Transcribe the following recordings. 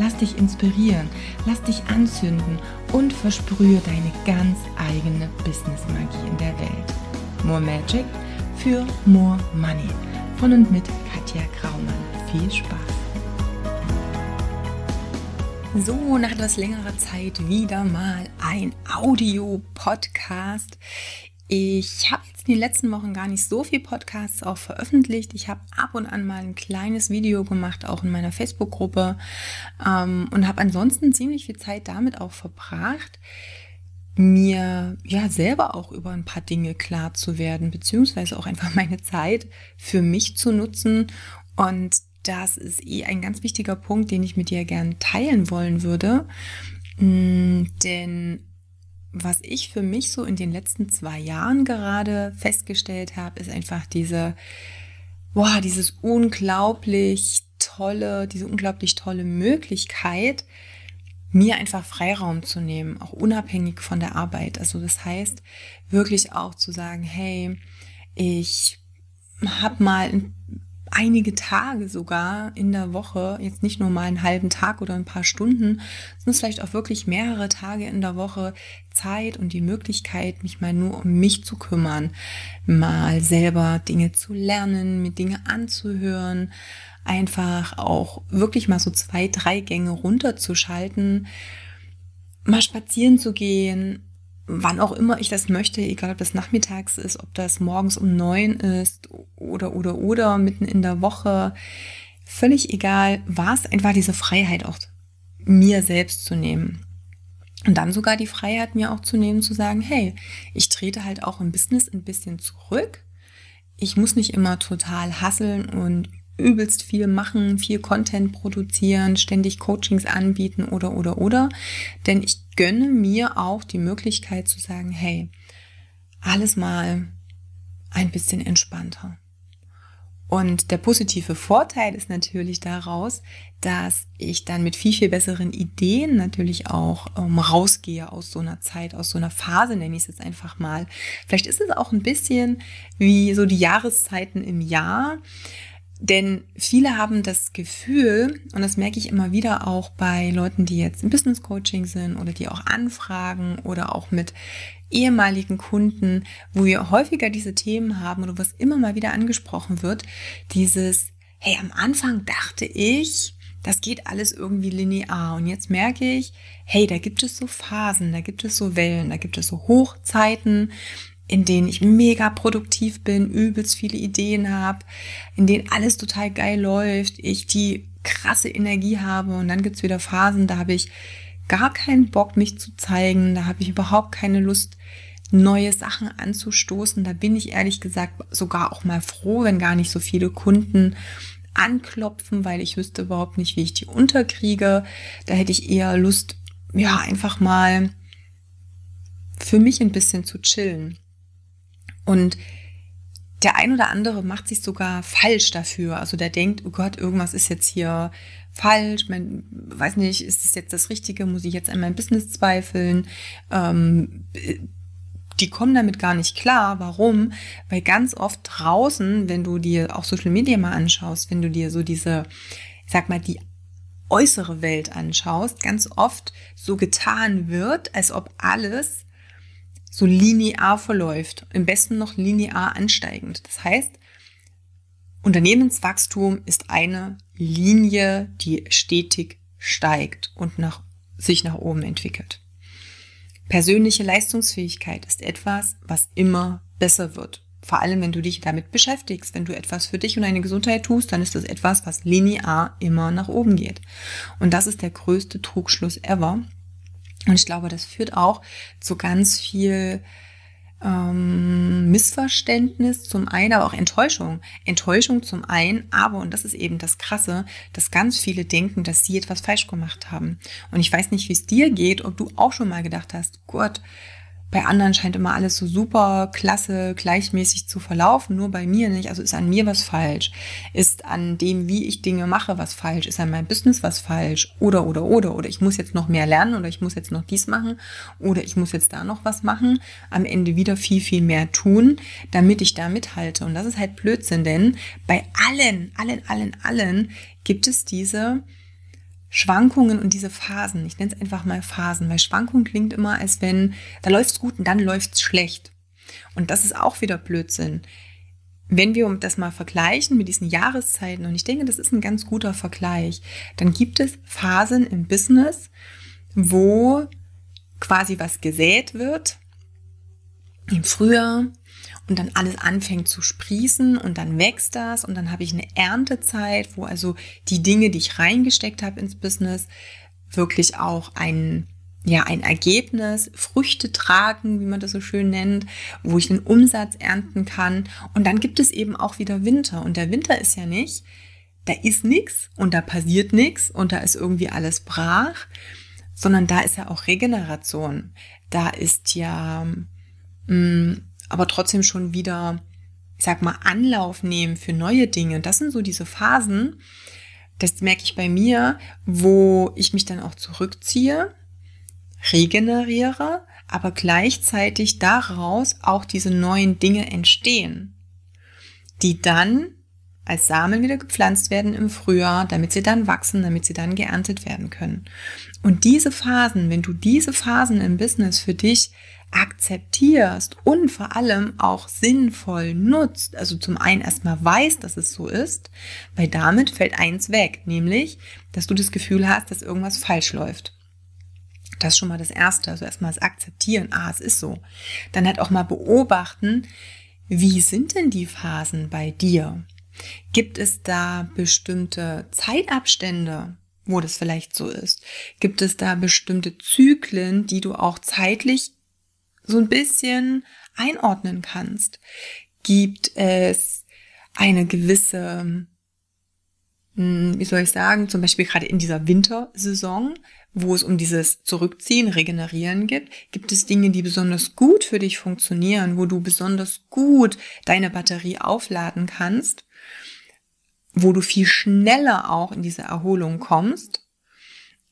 Lass dich inspirieren, lass dich anzünden und versprühe deine ganz eigene Business-Magie in der Welt. More Magic für More Money. Von und mit Katja Graumann. Viel Spaß! So, nach etwas längerer Zeit wieder mal ein Audio-Podcast. Ich habe jetzt in den letzten Wochen gar nicht so viel Podcasts auch veröffentlicht. Ich habe ab und an mal ein kleines Video gemacht, auch in meiner Facebook-Gruppe ähm, und habe ansonsten ziemlich viel Zeit damit auch verbracht, mir ja selber auch über ein paar Dinge klar zu werden, beziehungsweise auch einfach meine Zeit für mich zu nutzen. Und das ist eh ein ganz wichtiger Punkt, den ich mit dir gern teilen wollen würde. Mm, denn was ich für mich so in den letzten zwei Jahren gerade festgestellt habe, ist einfach diese, boah, dieses unglaublich tolle, diese unglaublich tolle Möglichkeit, mir einfach Freiraum zu nehmen, auch unabhängig von der Arbeit. Also das heißt, wirklich auch zu sagen, hey, ich habe mal ein einige Tage sogar in der Woche, jetzt nicht nur mal einen halben Tag oder ein paar Stunden, sondern vielleicht auch wirklich mehrere Tage in der Woche Zeit und die Möglichkeit, mich mal nur um mich zu kümmern, mal selber Dinge zu lernen, mir Dinge anzuhören, einfach auch wirklich mal so zwei, drei Gänge runterzuschalten, mal spazieren zu gehen, wann auch immer ich das möchte, egal ob das nachmittags ist, ob das morgens um neun ist oder, oder, oder mitten in der Woche. Völlig egal, was, einfach diese Freiheit auch mir selbst zu nehmen. Und dann sogar die Freiheit mir auch zu nehmen, zu sagen, hey, ich trete halt auch im Business ein bisschen zurück. Ich muss nicht immer total hasseln und übelst viel machen, viel Content produzieren, ständig Coachings anbieten oder, oder, oder. Denn ich gönne mir auch die Möglichkeit zu sagen, hey, alles mal ein bisschen entspannter. Und der positive Vorteil ist natürlich daraus, dass ich dann mit viel, viel besseren Ideen natürlich auch ähm, rausgehe aus so einer Zeit, aus so einer Phase, nenne ich es jetzt einfach mal. Vielleicht ist es auch ein bisschen wie so die Jahreszeiten im Jahr. Denn viele haben das Gefühl, und das merke ich immer wieder auch bei Leuten, die jetzt im Business Coaching sind oder die auch anfragen oder auch mit ehemaligen Kunden, wo wir häufiger diese Themen haben oder was immer mal wieder angesprochen wird, dieses, hey, am Anfang dachte ich, das geht alles irgendwie linear. Und jetzt merke ich, hey, da gibt es so Phasen, da gibt es so Wellen, da gibt es so Hochzeiten, in denen ich mega produktiv bin, übelst viele Ideen habe, in denen alles total geil läuft, ich die krasse Energie habe und dann gibt's wieder Phasen, da habe ich gar keinen Bock, mich zu zeigen, da habe ich überhaupt keine Lust, neue Sachen anzustoßen. Da bin ich ehrlich gesagt sogar auch mal froh, wenn gar nicht so viele Kunden anklopfen, weil ich wüsste überhaupt nicht, wie ich die unterkriege. Da hätte ich eher Lust, ja, einfach mal für mich ein bisschen zu chillen. Und der ein oder andere macht sich sogar falsch dafür. Also der denkt, oh Gott, irgendwas ist jetzt hier falsch. Man weiß nicht, ist das jetzt das Richtige? Muss ich jetzt an mein Business zweifeln? Ähm, die kommen damit gar nicht klar. Warum? Weil ganz oft draußen, wenn du dir auch Social Media mal anschaust, wenn du dir so diese, ich sag mal, die äußere Welt anschaust, ganz oft so getan wird, als ob alles so linear verläuft, im besten noch linear ansteigend. Das heißt, Unternehmenswachstum ist eine Linie, die stetig steigt und nach, sich nach oben entwickelt. Persönliche Leistungsfähigkeit ist etwas, was immer besser wird. Vor allem, wenn du dich damit beschäftigst. Wenn du etwas für dich und deine Gesundheit tust, dann ist das etwas, was linear immer nach oben geht. Und das ist der größte Trugschluss ever. Und ich glaube, das führt auch zu ganz viel ähm, Missverständnis zum einen, aber auch Enttäuschung. Enttäuschung zum einen, aber, und das ist eben das Krasse, dass ganz viele denken, dass sie etwas falsch gemacht haben. Und ich weiß nicht, wie es dir geht, ob du auch schon mal gedacht hast, Gott, bei anderen scheint immer alles so super, klasse, gleichmäßig zu verlaufen, nur bei mir nicht. Also ist an mir was falsch? Ist an dem, wie ich Dinge mache, was falsch? Ist an meinem Business was falsch? Oder, oder, oder, oder ich muss jetzt noch mehr lernen oder ich muss jetzt noch dies machen oder ich muss jetzt da noch was machen. Am Ende wieder viel, viel mehr tun, damit ich da mithalte. Und das ist halt Blödsinn, denn bei allen, allen, allen, allen gibt es diese Schwankungen und diese Phasen, ich nenne es einfach mal Phasen, weil Schwankung klingt immer, als wenn da läuft's gut und dann läuft's schlecht. Und das ist auch wieder Blödsinn. Wenn wir das mal vergleichen mit diesen Jahreszeiten, und ich denke, das ist ein ganz guter Vergleich, dann gibt es Phasen im Business, wo quasi was gesät wird im Frühjahr, und dann alles anfängt zu sprießen und dann wächst das und dann habe ich eine Erntezeit, wo also die Dinge, die ich reingesteckt habe ins Business, wirklich auch ein ja, ein Ergebnis, Früchte tragen, wie man das so schön nennt, wo ich den Umsatz ernten kann. Und dann gibt es eben auch wieder Winter. Und der Winter ist ja nicht, da ist nichts und da passiert nichts und da ist irgendwie alles brach, sondern da ist ja auch Regeneration. Da ist ja mh, mm, aber trotzdem schon wieder, ich sag mal, Anlauf nehmen für neue Dinge. Das sind so diese Phasen, das merke ich bei mir, wo ich mich dann auch zurückziehe, regeneriere, aber gleichzeitig daraus auch diese neuen Dinge entstehen, die dann als Samen wieder gepflanzt werden im Frühjahr, damit sie dann wachsen, damit sie dann geerntet werden können. Und diese Phasen, wenn du diese Phasen im Business für dich akzeptierst und vor allem auch sinnvoll nutzt, also zum einen erstmal weißt, dass es so ist, weil damit fällt eins weg, nämlich, dass du das Gefühl hast, dass irgendwas falsch läuft. Das ist schon mal das Erste, also erstmal das Akzeptieren, ah, es ist so. Dann halt auch mal beobachten, wie sind denn die Phasen bei dir? Gibt es da bestimmte Zeitabstände, wo das vielleicht so ist? Gibt es da bestimmte Zyklen, die du auch zeitlich so ein bisschen einordnen kannst. Gibt es eine gewisse, hm, wie soll ich sagen, zum Beispiel gerade in dieser Wintersaison, wo es um dieses Zurückziehen, Regenerieren gibt, gibt es Dinge, die besonders gut für dich funktionieren, wo du besonders gut deine Batterie aufladen kannst, wo du viel schneller auch in diese Erholung kommst,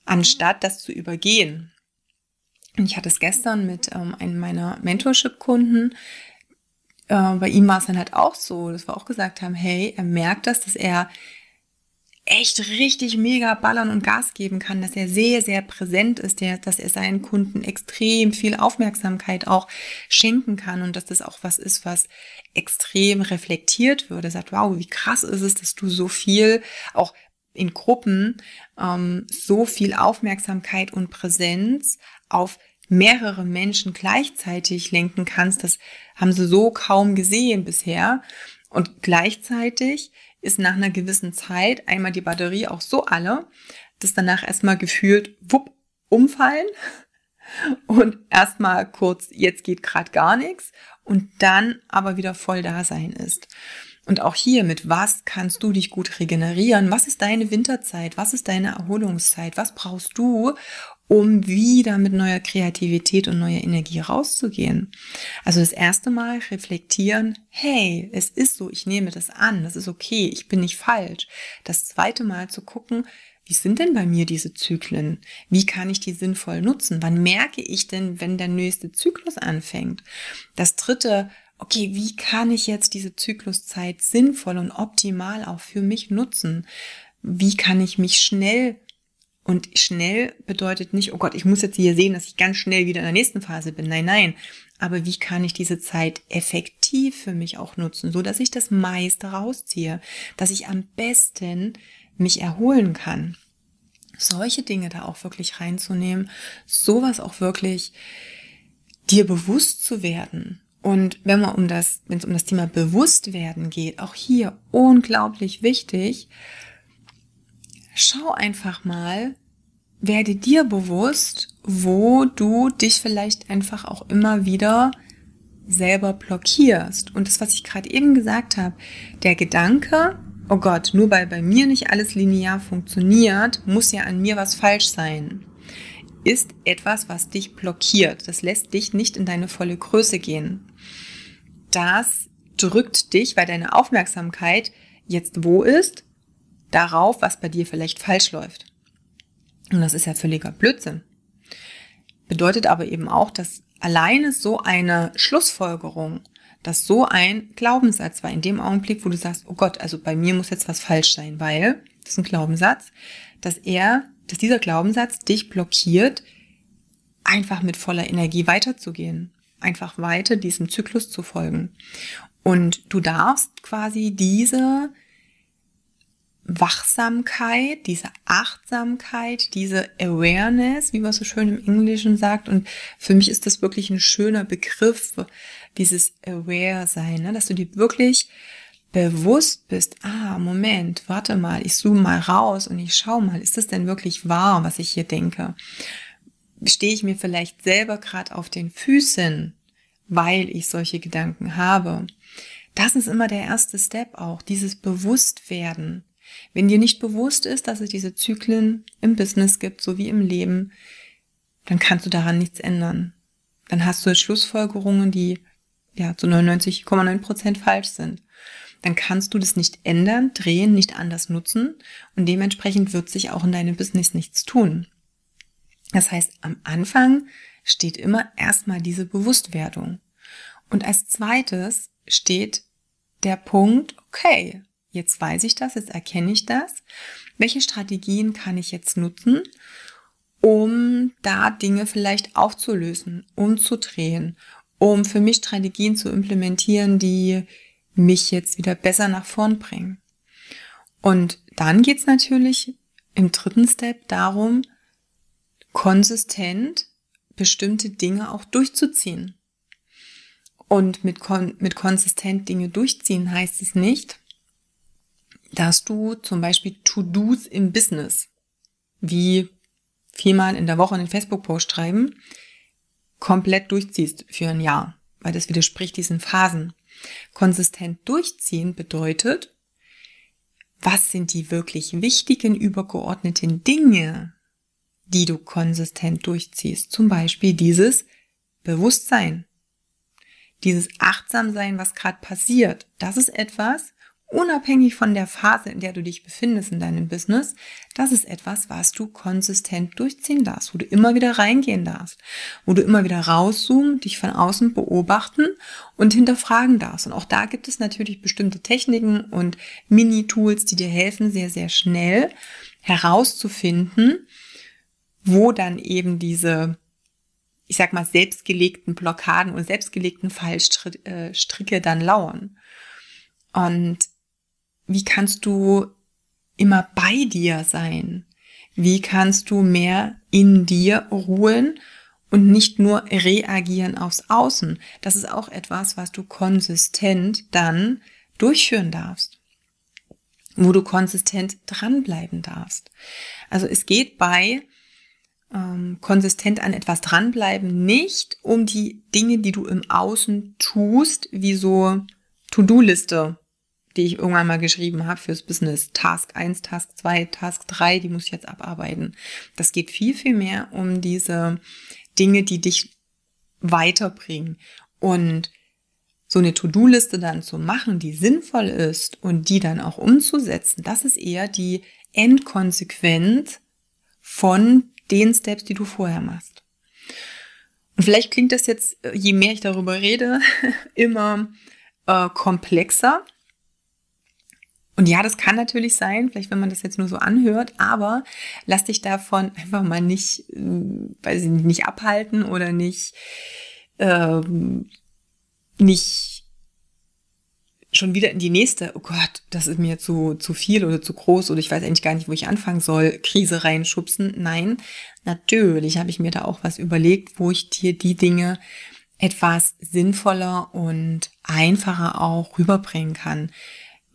anstatt das zu übergehen. Ich hatte es gestern mit ähm, einem meiner Mentorship-Kunden. Äh, bei ihm war es dann halt auch so, dass wir auch gesagt haben, hey, er merkt das, dass er echt richtig mega ballern und Gas geben kann, dass er sehr, sehr präsent ist, der, dass er seinen Kunden extrem viel Aufmerksamkeit auch schenken kann und dass das auch was ist, was extrem reflektiert wird. Er sagt, wow, wie krass ist es, dass du so viel auch in Gruppen ähm, so viel Aufmerksamkeit und Präsenz auf mehrere Menschen gleichzeitig lenken kannst, das haben sie so kaum gesehen bisher. Und gleichzeitig ist nach einer gewissen Zeit einmal die Batterie auch so alle, dass danach erstmal gefühlt wupp umfallen und erstmal kurz, jetzt geht gerade gar nichts und dann aber wieder voll da sein ist. Und auch hier mit was kannst du dich gut regenerieren? Was ist deine Winterzeit? Was ist deine Erholungszeit? Was brauchst du, um wieder mit neuer Kreativität und neuer Energie rauszugehen. Also das erste Mal reflektieren, hey, es ist so, ich nehme das an, das ist okay, ich bin nicht falsch. Das zweite Mal zu gucken, wie sind denn bei mir diese Zyklen? Wie kann ich die sinnvoll nutzen? Wann merke ich denn, wenn der nächste Zyklus anfängt? Das dritte, okay, wie kann ich jetzt diese Zykluszeit sinnvoll und optimal auch für mich nutzen? Wie kann ich mich schnell und schnell bedeutet nicht, oh Gott, ich muss jetzt hier sehen, dass ich ganz schnell wieder in der nächsten Phase bin. Nein, nein. Aber wie kann ich diese Zeit effektiv für mich auch nutzen, so dass ich das meiste rausziehe, dass ich am besten mich erholen kann. Solche Dinge da auch wirklich reinzunehmen, sowas auch wirklich dir bewusst zu werden. Und wenn man um das, wenn es um das Thema Bewusstwerden geht, auch hier unglaublich wichtig, schau einfach mal, werde dir bewusst, wo du dich vielleicht einfach auch immer wieder selber blockierst. Und das, was ich gerade eben gesagt habe, der Gedanke, oh Gott, nur weil bei mir nicht alles linear funktioniert, muss ja an mir was falsch sein, ist etwas, was dich blockiert. Das lässt dich nicht in deine volle Größe gehen. Das drückt dich, weil deine Aufmerksamkeit jetzt wo ist? Darauf, was bei dir vielleicht falsch läuft. Und das ist ja völliger Blödsinn. Bedeutet aber eben auch, dass alleine so eine Schlussfolgerung, dass so ein Glaubenssatz war in dem Augenblick, wo du sagst, oh Gott, also bei mir muss jetzt was falsch sein, weil, das ist ein Glaubenssatz, dass er, dass dieser Glaubenssatz dich blockiert, einfach mit voller Energie weiterzugehen, einfach weiter diesem Zyklus zu folgen. Und du darfst quasi diese Wachsamkeit, diese Achtsamkeit, diese Awareness, wie man so schön im Englischen sagt. Und für mich ist das wirklich ein schöner Begriff, dieses Aware-Sein, ne? dass du dir wirklich bewusst bist, ah, Moment, warte mal, ich zoome mal raus und ich schau mal, ist das denn wirklich wahr, was ich hier denke? Stehe ich mir vielleicht selber gerade auf den Füßen, weil ich solche Gedanken habe? Das ist immer der erste Step auch, dieses Bewusstwerden. Wenn dir nicht bewusst ist, dass es diese Zyklen im Business gibt, so wie im Leben, dann kannst du daran nichts ändern. Dann hast du Schlussfolgerungen, die ja zu 99,9 Prozent falsch sind. Dann kannst du das nicht ändern, drehen, nicht anders nutzen und dementsprechend wird sich auch in deinem Business nichts tun. Das heißt, am Anfang steht immer erstmal diese Bewusstwerdung. Und als zweites steht der Punkt, okay, Jetzt weiß ich das, jetzt erkenne ich das. Welche Strategien kann ich jetzt nutzen, um da Dinge vielleicht aufzulösen, umzudrehen, um für mich Strategien zu implementieren, die mich jetzt wieder besser nach vorn bringen. Und dann geht's natürlich im dritten Step darum, konsistent bestimmte Dinge auch durchzuziehen. Und mit, kon mit konsistent Dinge durchziehen heißt es nicht, dass du zum Beispiel To-Dos im Business, wie viermal in der Woche einen Facebook-Post schreiben, komplett durchziehst für ein Jahr, weil das widerspricht diesen Phasen. Konsistent durchziehen bedeutet, was sind die wirklich wichtigen übergeordneten Dinge, die du konsistent durchziehst? Zum Beispiel dieses Bewusstsein, dieses Achtsamsein, was gerade passiert. Das ist etwas, unabhängig von der Phase, in der du dich befindest in deinem Business, das ist etwas, was du konsistent durchziehen darfst, wo du immer wieder reingehen darfst, wo du immer wieder rauszoomen, dich von außen beobachten und hinterfragen darfst. Und auch da gibt es natürlich bestimmte Techniken und Mini-Tools, die dir helfen, sehr, sehr schnell herauszufinden, wo dann eben diese ich sag mal, selbstgelegten Blockaden und selbstgelegten Fallstricke dann lauern. Und wie kannst du immer bei dir sein? Wie kannst du mehr in dir ruhen und nicht nur reagieren aufs Außen? Das ist auch etwas, was du konsistent dann durchführen darfst, wo du konsistent dranbleiben darfst. Also es geht bei ähm, konsistent an etwas dranbleiben nicht um die Dinge, die du im Außen tust, wie so To-Do-Liste die ich irgendwann mal geschrieben habe fürs Business. Task 1, Task 2, Task 3, die muss ich jetzt abarbeiten. Das geht viel, viel mehr um diese Dinge, die dich weiterbringen. Und so eine To-Do-Liste dann zu machen, die sinnvoll ist und die dann auch umzusetzen, das ist eher die Endkonsequenz von den Steps, die du vorher machst. Und vielleicht klingt das jetzt, je mehr ich darüber rede, immer äh, komplexer. Und ja, das kann natürlich sein, vielleicht wenn man das jetzt nur so anhört, aber lass dich davon einfach mal nicht, äh, weiß ich nicht, nicht abhalten oder nicht, ähm, nicht schon wieder in die nächste, oh Gott, das ist mir zu, zu viel oder zu groß oder ich weiß eigentlich gar nicht, wo ich anfangen soll, Krise reinschubsen. Nein, natürlich habe ich mir da auch was überlegt, wo ich dir die Dinge etwas sinnvoller und einfacher auch rüberbringen kann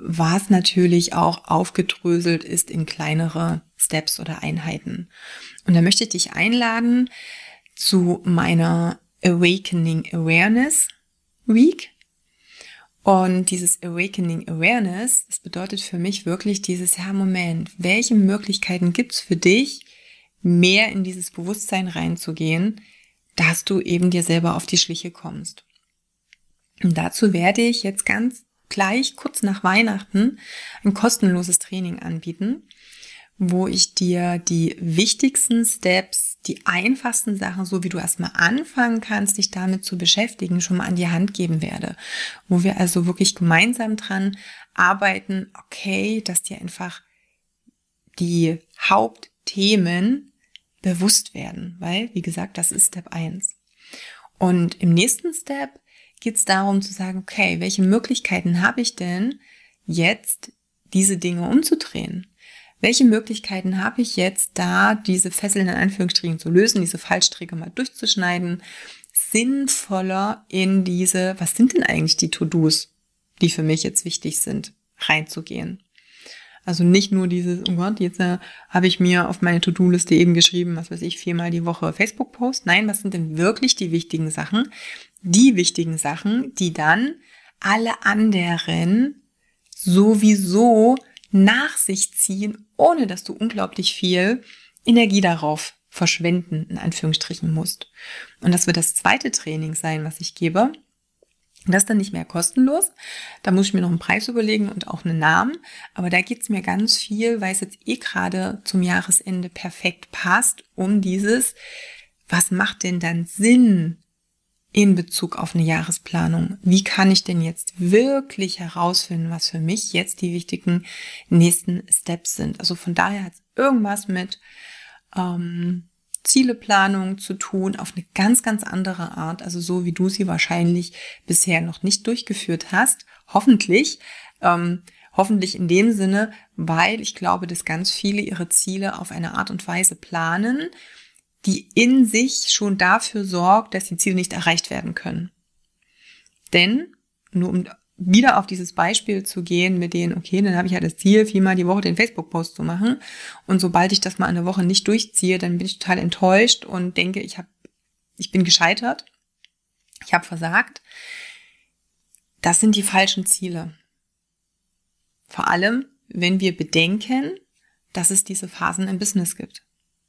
was natürlich auch aufgedröselt ist in kleinere Steps oder Einheiten. Und da möchte ich dich einladen zu meiner Awakening Awareness Week. Und dieses Awakening Awareness, das bedeutet für mich wirklich dieses, ja, Moment, welche Möglichkeiten gibt's für dich, mehr in dieses Bewusstsein reinzugehen, dass du eben dir selber auf die Schliche kommst. Und dazu werde ich jetzt ganz gleich kurz nach Weihnachten ein kostenloses Training anbieten, wo ich dir die wichtigsten Steps, die einfachsten Sachen, so wie du erstmal anfangen kannst, dich damit zu beschäftigen, schon mal an die Hand geben werde. Wo wir also wirklich gemeinsam dran arbeiten, okay, dass dir einfach die Hauptthemen bewusst werden, weil, wie gesagt, das ist Step 1. Und im nächsten Step geht es darum zu sagen, okay, welche Möglichkeiten habe ich denn jetzt, diese Dinge umzudrehen? Welche Möglichkeiten habe ich jetzt da, diese Fesseln in Anführungsstrichen zu lösen, diese Fallstricke mal durchzuschneiden, sinnvoller in diese, was sind denn eigentlich die To-Dos, die für mich jetzt wichtig sind, reinzugehen? Also nicht nur dieses, oh Gott, jetzt äh, habe ich mir auf meine To-Do-Liste eben geschrieben, was weiß ich, viermal die Woche Facebook-Post. Nein, was sind denn wirklich die wichtigen Sachen? Die wichtigen Sachen, die dann alle anderen sowieso nach sich ziehen, ohne dass du unglaublich viel Energie darauf verschwenden, in Anführungsstrichen musst. Und das wird das zweite Training sein, was ich gebe. Das ist dann nicht mehr kostenlos. Da muss ich mir noch einen Preis überlegen und auch einen Namen. Aber da geht's mir ganz viel, weil es jetzt eh gerade zum Jahresende perfekt passt, um dieses, was macht denn dann Sinn in Bezug auf eine Jahresplanung? Wie kann ich denn jetzt wirklich herausfinden, was für mich jetzt die wichtigen nächsten Steps sind? Also von daher hat irgendwas mit ähm, Zieleplanung zu tun auf eine ganz, ganz andere Art, also so wie du sie wahrscheinlich bisher noch nicht durchgeführt hast. Hoffentlich. Ähm, hoffentlich in dem Sinne, weil ich glaube, dass ganz viele ihre Ziele auf eine Art und Weise planen, die in sich schon dafür sorgt, dass die Ziele nicht erreicht werden können. Denn, nur um wieder auf dieses Beispiel zu gehen mit denen, okay, dann habe ich ja das Ziel, viermal die Woche den Facebook-Post zu machen. Und sobald ich das mal eine Woche nicht durchziehe, dann bin ich total enttäuscht und denke, ich habe, ich bin gescheitert. Ich habe versagt. Das sind die falschen Ziele. Vor allem, wenn wir bedenken, dass es diese Phasen im Business gibt.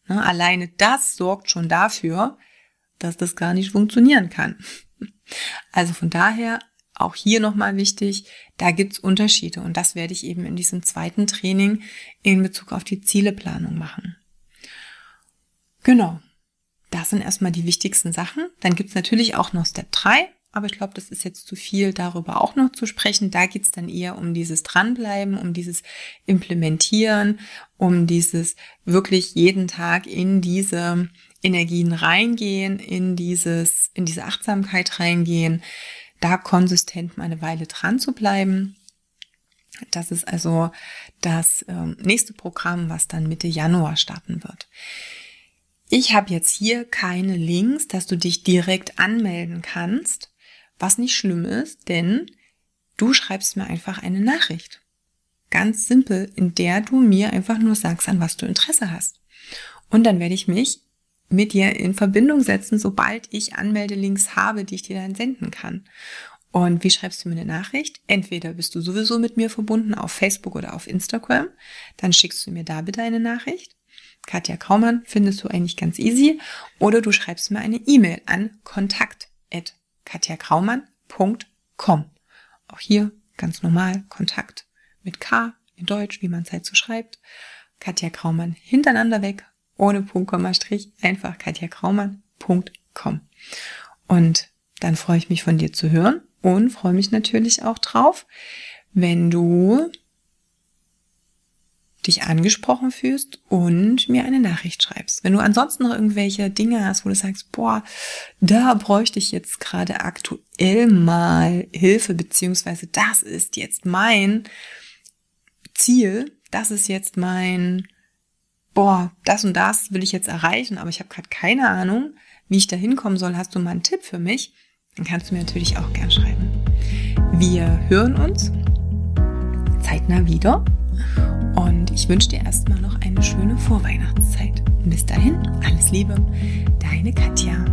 Ne, alleine das sorgt schon dafür, dass das gar nicht funktionieren kann. Also von daher auch hier nochmal wichtig, da gibt's Unterschiede und das werde ich eben in diesem zweiten Training in Bezug auf die Zieleplanung machen. Genau, das sind erstmal die wichtigsten Sachen. Dann gibt's natürlich auch noch Step 3, aber ich glaube, das ist jetzt zu viel darüber auch noch zu sprechen. Da geht's dann eher um dieses Dranbleiben, um dieses Implementieren, um dieses wirklich jeden Tag in diese Energien reingehen, in dieses, in diese Achtsamkeit reingehen, da konsistent mal eine Weile dran zu bleiben. Das ist also das ähm, nächste Programm, was dann Mitte Januar starten wird. Ich habe jetzt hier keine Links, dass du dich direkt anmelden kannst, was nicht schlimm ist, denn du schreibst mir einfach eine Nachricht. Ganz simpel, in der du mir einfach nur sagst, an was du Interesse hast. Und dann werde ich mich mit dir in Verbindung setzen, sobald ich Anmeldelinks habe, die ich dir dann senden kann. Und wie schreibst du mir eine Nachricht? Entweder bist du sowieso mit mir verbunden auf Facebook oder auf Instagram, dann schickst du mir da bitte eine Nachricht. Katja Kraumann findest du eigentlich ganz easy. Oder du schreibst mir eine E-Mail an kontakt.katjakraumann.com. Auch hier ganz normal Kontakt mit K in Deutsch, wie man es halt so schreibt. Katja Kraumann hintereinander weg ohne Punkt, Komma, Strich, einfach katjakraumann.com. Und dann freue ich mich von dir zu hören und freue mich natürlich auch drauf, wenn du dich angesprochen fühlst und mir eine Nachricht schreibst. Wenn du ansonsten noch irgendwelche Dinge hast, wo du sagst, boah, da bräuchte ich jetzt gerade aktuell mal Hilfe, beziehungsweise das ist jetzt mein Ziel, das ist jetzt mein boah, das und das will ich jetzt erreichen, aber ich habe gerade keine Ahnung, wie ich da hinkommen soll. Hast du mal einen Tipp für mich? Dann kannst du mir natürlich auch gern schreiben. Wir hören uns zeitnah wieder und ich wünsche dir erstmal noch eine schöne Vorweihnachtszeit. Bis dahin, alles Liebe, deine Katja.